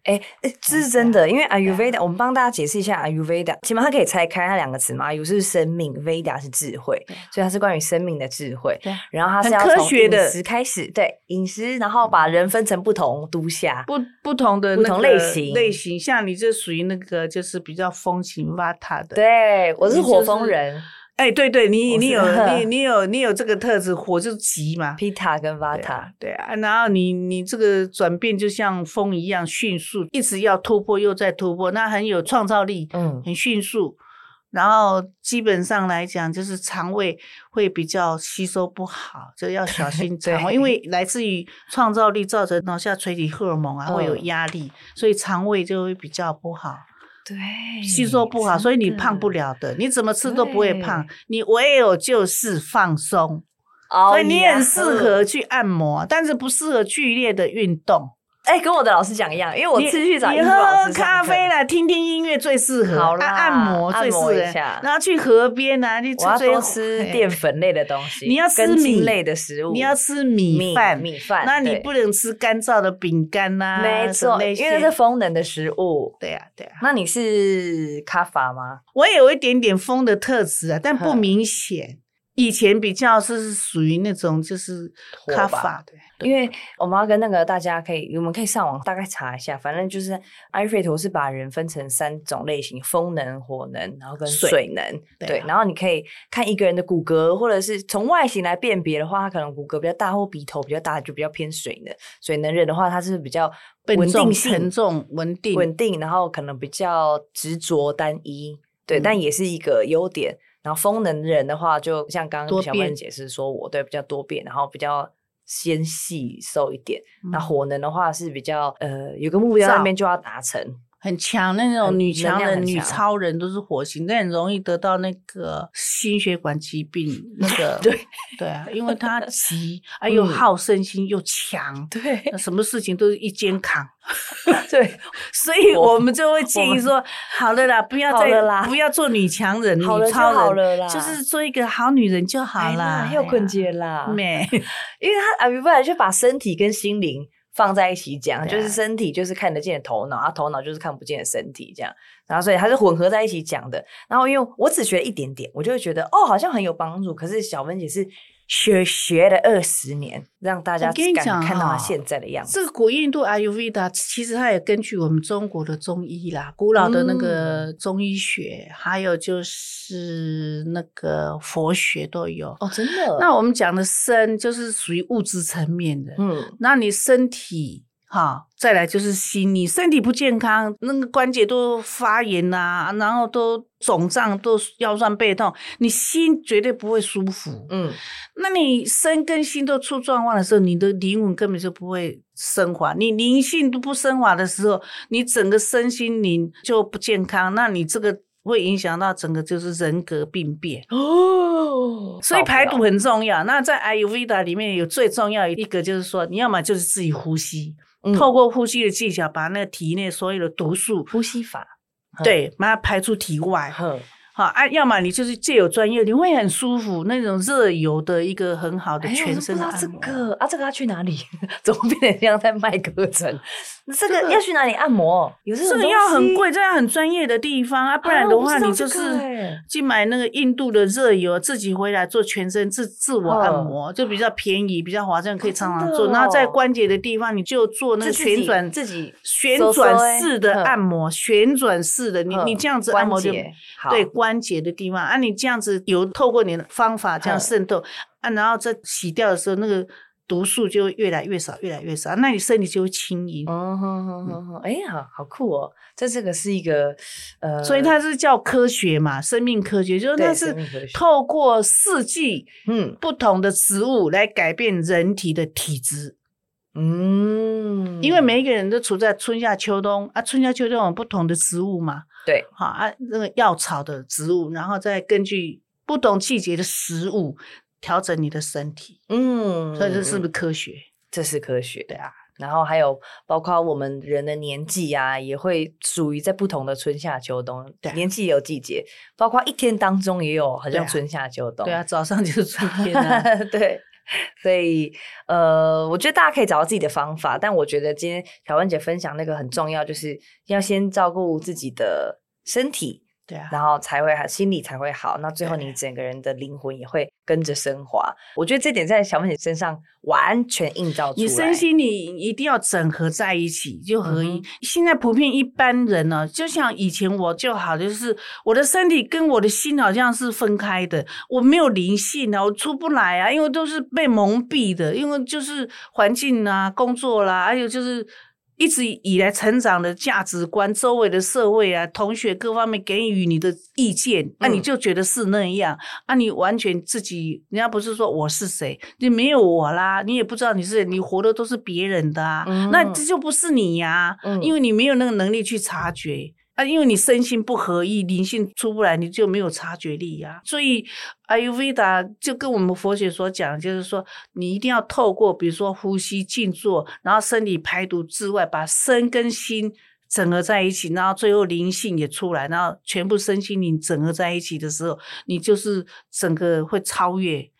哎，这是真的，因为 Ayurveda，我们帮大家解释一下 Ayurveda，起码它可以拆开它两个词嘛，Ayu 是生命，Veda 是智慧，所以它是关于生命的智慧。对，然后它是要从饮食开始，对饮食，然后把人分成不同都下，不不同的不同类型类型，像你这属于那个就是比较风情 Vata 的，对我是火风人。哎，对对，你 你有你你有你有这个特质，火就急嘛，Pitta 跟 Vata，对啊，对啊，然后你你这个转变就像风一样迅速，一直要突破又再突破，那很有创造力，嗯，很迅速。然后基本上来讲，就是肠胃会比较吸收不好，就要小心 肠胃，因为来自于创造力造成脑下垂体荷尔蒙啊会有压力，所以肠胃就会比较不好。对，吸收不好，所以你胖不了的。你怎么吃都不会胖，你唯有就是放松。所以你很适合去按摩，但是不适合剧烈的运动。哎，跟我的老师讲一样，因为我次去找你喝咖啡啦，听听音乐最适合。好啦，按摩最适合。然后去河边啊，你我要多吃淀粉类的东西。你要吃米类的食物，你要吃米饭，米饭。那你不能吃干燥的饼干呐。没错，因为那是风能的食物。对呀，对呀。那你是卡法吗？我也有一点点风的特质啊，但不明显。以前比较是属于那种就是卡法的，因为我们要跟那个大家可以，我们可以上网大概查一下，反正就是艾瑞图是把人分成三种类型：风能、火能，然后跟水能。对，对，然后你可以看一个人的骨骼，或者是从外形来辨别的话，他可能骨骼比较大，或鼻头比较大，就比较偏水能。水能人的话，他是比较稳定性、沉重、稳定、稳定，然后可能比较执着、单一。对，嗯、但也是一个优点。然后风能人的话，就像刚刚小曼解释说，我对比较多变，然后比较纤细瘦一点。嗯、那火能的话是比较呃，有个目标那边就要达成。很强那种女强人、女超人都是火星，那很容易得到那个心血管疾病。那个 对对啊，因为他急，啊又好胜心又强，对，什么事情都是一肩扛。对，所以我们就会建议说，好了啦，不要再不要做女强人、女超人，就是做一个好女人就好了。又困结啦，没，因为他啊，不然就把身体跟心灵。放在一起讲，就是身体就是看得见的头脑，啊，头脑就是看不见的身体，这样，然后所以它是混合在一起讲的。然后因为我只学了一点点，我就会觉得哦，好像很有帮助。可是小文姐是。学学了二十年，让大家敢看到他现在的样子。这个古印度 Ayurveda 其实它也根据我们中国的中医啦，古老的那个中医学，嗯、还有就是那个佛学都有。哦，真的。那我们讲的身就是属于物质层面的，嗯，那你身体。好，再来就是心。你身体不健康，那个关节都发炎啊，然后都肿胀，都腰酸背痛，你心绝对不会舒服。嗯，那你身跟心都出状况的时候，你的灵魂根本就不会升华。你灵性都不升华的时候，你整个身心灵就不健康。那你这个会影响到整个就是人格病变哦。所以排毒很重要。那在 Ayurveda 里面有最重要一个就是说，你要么就是自己呼吸。透过呼吸的技巧，把那个体内所有的毒素，呼吸法，对，把它排出体外。好啊，要么你就是借有专业，你会很舒服，那种热油的一个很好的全身的按摩。这个啊，这个要去哪里？怎么变成像在卖课程？这个要去哪里按摩？有这个要很贵，这样很专业的地方啊，不然的话你就是去买那个印度的热油，自己回来做全身自自我按摩，就比较便宜，比较划算，可以常常做。然后在关节的地方，你就做那个旋转自己旋转式的按摩，旋转式的，你你这样子按摩就对关。节的地方。啊，你这样子有透过你的方法这样渗透啊，然后再洗掉的时候，那个毒素就会越来越少，越来越少，那你身体就会轻盈。哦，好好好好，哎呀，好酷哦！这这个是一个呃，所以它是叫科学嘛，生命科学，就是它是透过四季嗯不同的植物来改变人体的体质。嗯，因为每一个人都处在春夏秋冬啊，春夏秋冬有不同的植物嘛。对，好啊，那个药草的植物，然后再根据不同季节的食物调整你的身体。嗯，所以这是不是科学？这是科学的啊。然后还有包括我们人的年纪啊，也会属于在不同的春夏秋冬。对，年纪也有季节，包括一天当中也有，好像春夏秋冬。对啊，早上就是春天啊。对。所以呃，我觉得大家可以找到自己的方法，但我觉得今天小文姐分享那个很重要，就是要先照顾自己的身体。对啊，然后才会好，心理才会好。那最后你整个人的灵魂也会跟着升华。我觉得这点在小文姐身上完全映照出来。你身心你一定要整合在一起，就合一。嗯、现在普遍一般人呢、啊，就像以前我就好，就是我的身体跟我的心好像是分开的，我没有灵性啊，我出不来啊，因为都是被蒙蔽的，因为就是环境啊、工作啦，还有就是。一直以来成长的价值观，周围的社会啊，同学各方面给予你的意见，那、嗯啊、你就觉得是那样，啊，你完全自己，人家不是说我是谁，你没有我啦，你也不知道你是，你活的都是别人的啊，嗯、那这就不是你呀、啊，嗯、因为你没有那个能力去察觉。啊，因为你身心不合一，灵性出不来，你就没有察觉力呀、所以阿育吠达就跟我们佛学所讲，就是说你一定要透过，比如说呼吸、静坐，然后身体排毒之外，把身跟心整合在一起，然后最后灵性也出来，然后全部身心灵整合在一起的时候，你就是整个会超越。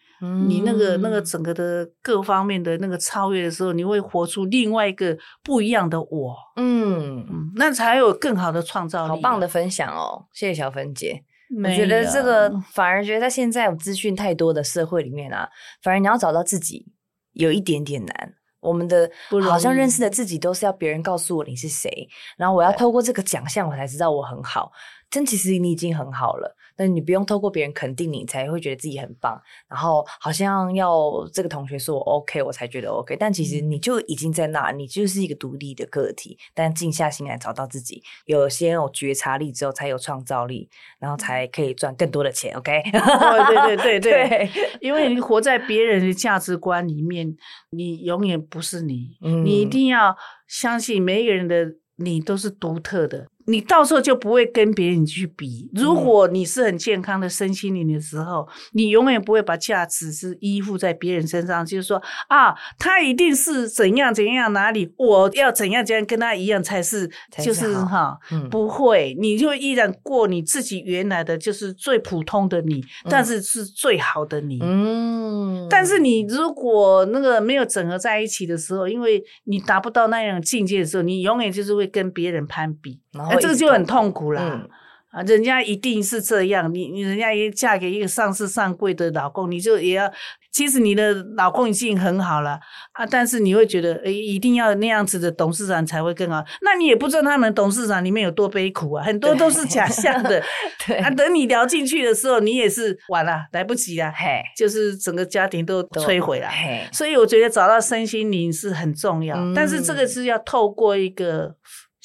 你那个那个整个的各方面的那个超越的时候，你会活出另外一个不一样的我，嗯，嗯，那才有更好的创造力。好棒的分享哦，谢谢小芬姐。有我觉得这个反而觉得在现在有资讯太多的社会里面啊，反而你要找到自己有一点点难。我们的好像认识的自己都是要别人告诉我你是谁，然后我要透过这个奖项我才知道我很好。真其实你已经很好了。但你不用透过别人肯定你，才会觉得自己很棒。然后好像要这个同学说我 OK，我才觉得 OK。但其实你就已经在那，你就是一个独立的个体。但静下心来找到自己，有先有觉察力之后，才有创造力，然后才可以赚更多的钱。OK？哦，对对对 对，对因为你活在别人的价值观里面，你永远不是你。嗯，你一定要相信每一个人的你都是独特的。你到时候就不会跟别人去比。如果你是很健康的身心灵的时候，嗯、你永远不会把价值是依附在别人身上，就是说啊，他一定是怎样怎样哪里，我要怎样怎样跟他一样才是，才是就是哈，嗯、不会，你就依然过你自己原来的就是最普通的你，嗯、但是是最好的你。嗯，但是你如果那个没有整合在一起的时候，因为你达不到那样境界的时候，你永远就是会跟别人攀比。哎，这个就很痛苦啦。嗯、啊！人家一定是这样，你你人家也嫁给一个上市上柜的老公，你就也要。其实你的老公已经很好了啊，但是你会觉得，诶，一定要那样子的董事长才会更好。那你也不知道他们董事长里面有多悲苦啊，很多都是假象的。对 啊，等你聊进去的时候，你也是完了，来不及了，嘿，就是整个家庭都摧毁了。嘿，所以我觉得找到身心灵是很重要，嗯、但是这个是要透过一个。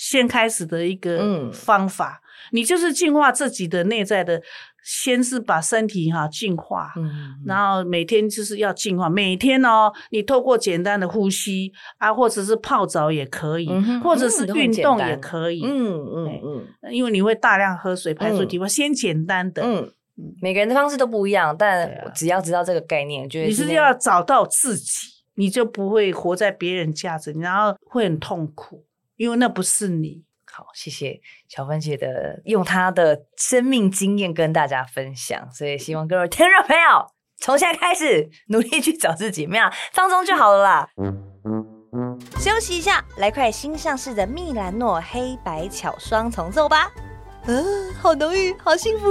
先开始的一个方法，嗯、你就是净化自己的内在的，先是把身体哈净化，然后每天就是要净化，每天哦，你透过简单的呼吸啊，或者是泡澡也可以，嗯、或者是运动也可以，嗯嗯嗯，因为你会大量喝水排出体外，嗯、先简单的，嗯，每个人的方式都不一样，但只要知道这个概念，就你是要找到自己，你就不会活在别人价值，然后会很痛苦。因为那不是你。好，谢谢小芬姐的用她的生命经验跟大家分享，所以希望各位听众朋友从现在开始努力去找自己，没有放松就好了啦。休息一下，来块新上市的蜜兰诺黑白巧双重奏吧。嗯，好浓郁，好幸福。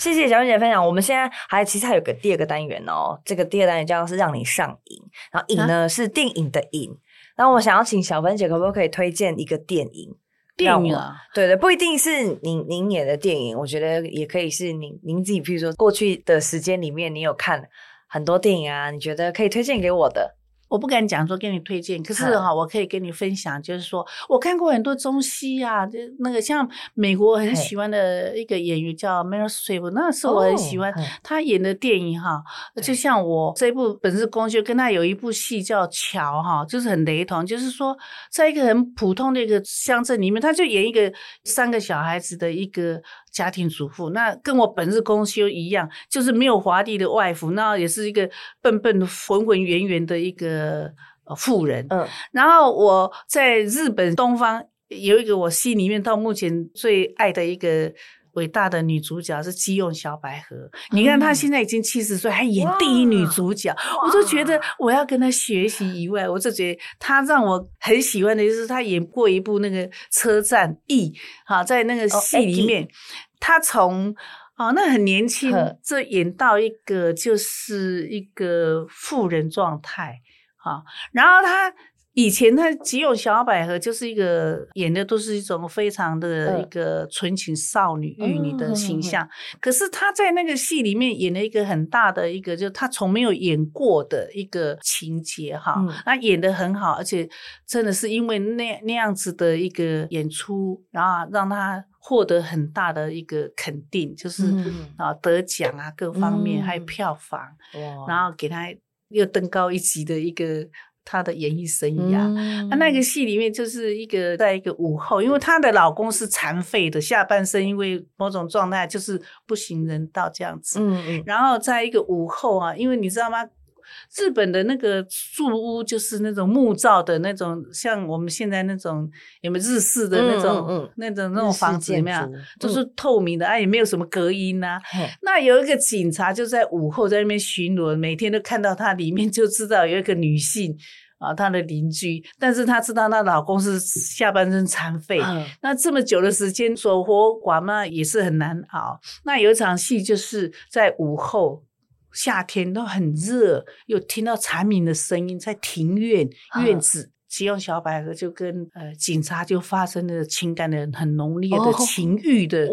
谢谢小芬姐分享。我们现在还其实还有个第二个单元哦，这个第二单元叫是让你上瘾，然后瘾呢、啊、是电影的瘾。然后我想要请小芬姐可不可以推荐一个电影？电影啊，对对，不一定是您您演的电影，我觉得也可以是您您自己，譬如说过去的时间里面，你有看很多电影啊，你觉得可以推荐给我的。我不敢讲说给你推荐，可是哈，我可以跟你分享，就是说我看过很多中西啊，就那个像美国很喜欢的一个演员叫 Meryl Streep，那是我很喜欢他演的电影哈。就像我这部《本是公休》，跟他有一部戏叫《桥》哈，就是很雷同，就是说在一个很普通的一个乡镇里面，他就演一个三个小孩子的一个。家庭主妇，那跟我本日公休一样，就是没有华丽的外服，那也是一个笨笨的、浑浑圆圆的一个妇人。嗯，然后我在日本东方有一个我心里面到目前最爱的一个。伟大的女主角是基用小百合。嗯、你看她现在已经七十岁，还演第一女主角，我就觉得我要跟她学习。以外，我就觉得她让我很喜欢的就是她演过一部那个车站 E，好，在那个戏里面，她从啊那很年轻，这演到一个就是一个富人状态，啊，然后她。以前他只有小百合就是一个演的都是一种非常的一个纯情少女玉女的形象，可是他在那个戏里面演了一个很大的一个，就他从没有演过的一个情节哈，那演得很好，而且真的是因为那那样子的一个演出，然后让他获得很大的一个肯定，就是啊得奖啊各方面还有票房，然后给他又登高一级的一个。她的演艺生涯，嗯、啊，那个戏里面就是一个在一个午后，因为她的老公是残废的，下半身因为某种状态就是不行人道这样子。嗯嗯。然后在一个午后啊，因为你知道吗？日本的那个住屋就是那种木造的那种，像我们现在那种有没有日式的那种、那种那种房子有没有？都、嗯、是透明的，啊，也没有什么隔音呐、那有一个警察就在午后在那边巡逻，每天都看到他里面就知道有一个女性。啊，她的邻居，但是她知道她老公是下半身残废，嗯、那这么久的时间守活寡嘛也是很难熬。那有一场戏就是在午后，夏天都很热，又听到蝉鸣的声音，在庭院院子，矶用、嗯、小百合就跟呃警察就发生了情感的很浓烈的情欲的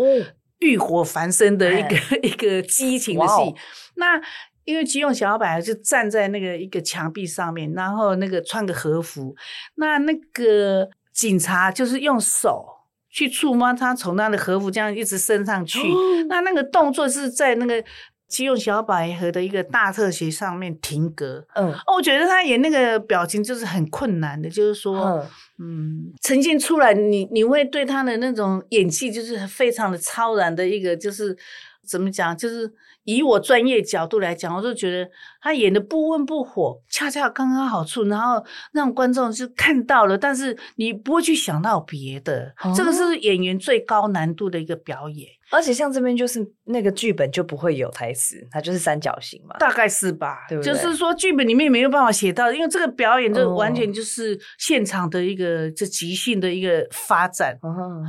欲、哦、火焚身的一个、哎、一个激情的戏，哦、那。因为矶用小百合就站在那个一个墙壁上面，然后那个穿个和服，那那个警察就是用手去触摸他，从他的和服这样一直升上去，哦、那那个动作是在那个矶用小百合的一个大特写上面停格。嗯，我觉得他演那个表情就是很困难的，就是说，嗯，嗯，呈现出来你你会对他的那种演技就是非常的超然的一个，就是怎么讲，就是。以我专业角度来讲，我就觉得他演的不温不火，恰恰刚刚好处，然后让观众是看到了，但是你不会去想到别的。哦、这个是演员最高难度的一个表演，而且像这边就是那个剧本就不会有台词，它就是三角形嘛，大概是吧？对不对？就是说剧本里面没有办法写到，因为这个表演就完全就是现场的一个这即兴的一个发展。哦哦哦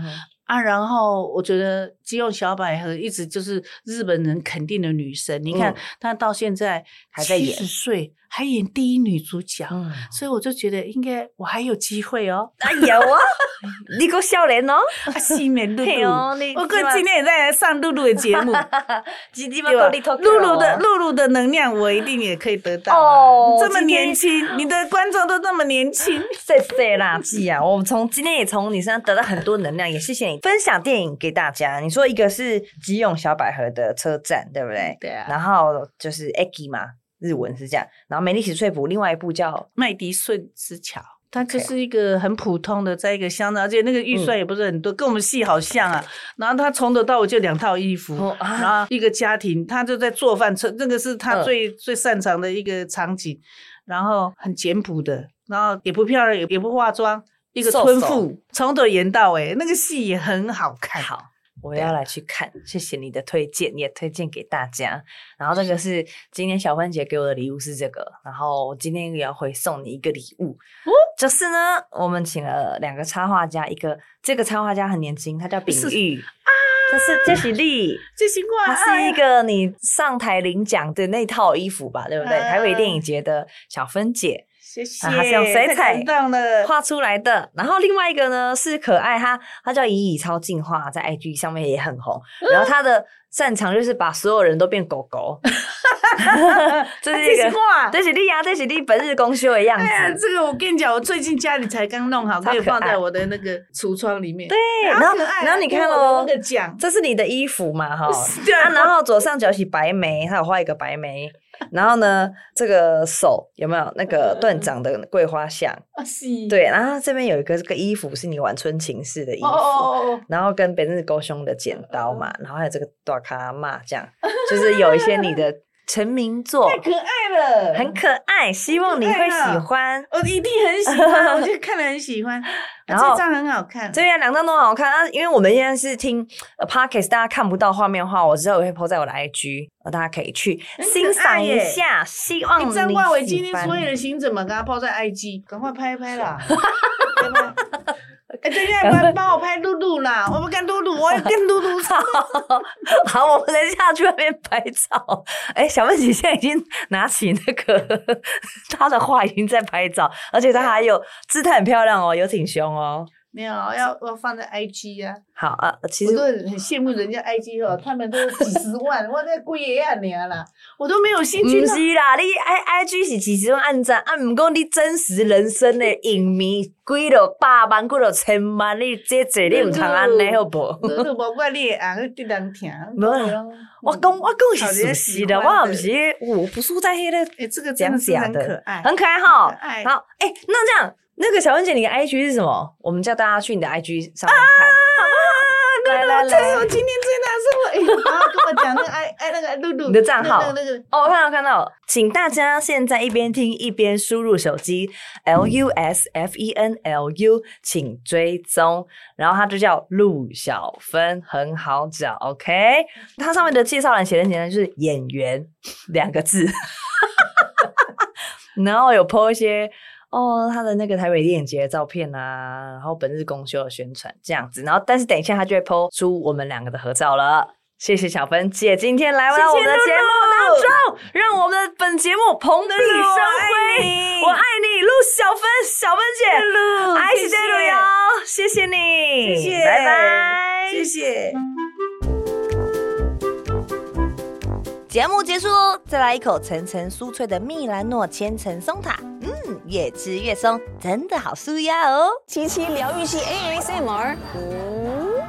啊，然后我觉得肌肉小百合一直就是日本人肯定的女神。你看她到现在还在演，七十岁还演第一女主角，所以我就觉得应该我还有机会哦。啊有啊 你够笑脸哦，西面露露，我哥今天也在上露露的节目，露露的露露的能量，我一定也可以得到。哦，这么年轻，你的观众都那么年轻，谢谢啦，季啊，我从今天也从你身上得到很多能量，也谢谢你。分享电影给大家，你说一个是吉永小百合的车站，对不对？对啊。然后就是 Eki 嘛，日文是这样。然后美丽史翠普，另外一部叫麦迪逊之桥，它就是一个很普通的，在一个乡下，而且那个预算也不是很多，嗯、跟我们戏好像啊。然后他从头到尾就两套衣服，哦啊、然后一个家庭，他就在做饭，这那个是他最、嗯、最擅长的一个场景。然后很简朴的，然后也不漂亮，也也不化妆。一个村妇从头演到尾，那个戏也很好看。好，我要来去看。谢谢你的推荐，也推荐给大家。然后这个是今天小芬姐给我的礼物是这个，然后我今天也要回送你一个礼物。哦，就是呢，我们请了两个插画家，一个这个插画家很年轻，他叫秉玉啊，这是这是丽，这是我，他是一个你上台领奖的那套衣服吧，对不对？台北电影节的小芬姐。谢谢，它、啊、是用水彩画出来的。然后另外一个呢是可爱，它它叫乙乙超进化，在 IG 上面也很红。然后它的擅长就是把所有人都变狗狗。这是一个，这是你呀，这是你本日公休的样子。哎呀，这个我跟你讲，我最近家里才刚弄好，可以放在我的那个橱窗里面。对，然后然后你看哦，那个奖，这是你的衣服嘛，哈。啊，然后左上角是白眉，它有画一个白眉。然后呢，这个手有没有那个断掌的桂花像？啊，是。对，然后这边有一个这个衣服是你玩春情式的衣服，然后跟本日高胸的剪刀嘛，然后还有这个大卡嘛，这样就是有一些你的成名作，太可爱了，很可爱，希望你会喜欢。我一定很喜欢，我就看了很喜欢。然后这张很好看，对呀，两张都很好看啊。因为我们现在是听 podcast，大家看不到画面的话，我之后也会 po 在我的 IG，大家可以去欣赏一下。希望你张冠伟今天所有的行程嘛，给他 po 在 IG，赶快拍一拍啦。哎，等一下，帮帮我拍露露啦！我不跟露露，我要跟露露照。好，我们等一下去那边拍照。哎，小妹姐现在已经拿起那个她的画，已经在拍照，而且她还有姿态很漂亮哦，有挺胸哦。没有，要要放在 IG 啊。好啊，其实我都很羡慕人家 IG 哦，他们都几十万，我那贵也要年啦，我都没有兴趣。不是啦，你 I IG 是几十万按赞，啊，不过你真实人生的影迷几多百万，几多千万，你这这你唔通安尼好不？都都无怪你啊，你人听。没有，我讲我讲是熟悉的，我不是，我不是在那个。诶，这个真的是很可爱，很可爱哈。好，诶，那这样。那个小文姐，你的 IG 是什么？我们叫大家去你的 IG 上面看，好不好？来来来，我今天最大是我，然后跟我讲那个哎哎那个露露，你的账号那个哦，我看到看到，请大家现在一边听一边输入手机 L U S F E N L U，请追踪，然后它就叫陆小芬，很好找，OK？它上面的介绍栏写的简单，就是演员两个字，然后有 po 一些。哦，他的那个台北电影节的照片啊，然后本日公休的宣传这样子，然后但是等一下他就会 po 出我们两个的合照了。谢谢小芬姐今天来到我们的节目当中，让我们的本节目蓬荜生辉。我爱你，陆小芬，小芬姐，露爱是这路哟，谢谢你，谢谢，拜拜，谢谢。节目结束喽，再来一口层层酥脆的蜜兰诺千层松塔，嗯，越吃越松，真的好舒压哦。七七疗愈系 ASMR，嗯，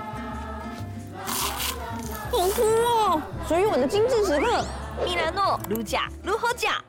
好酷哦，属于我的精致时刻，米兰诺，如假如何假？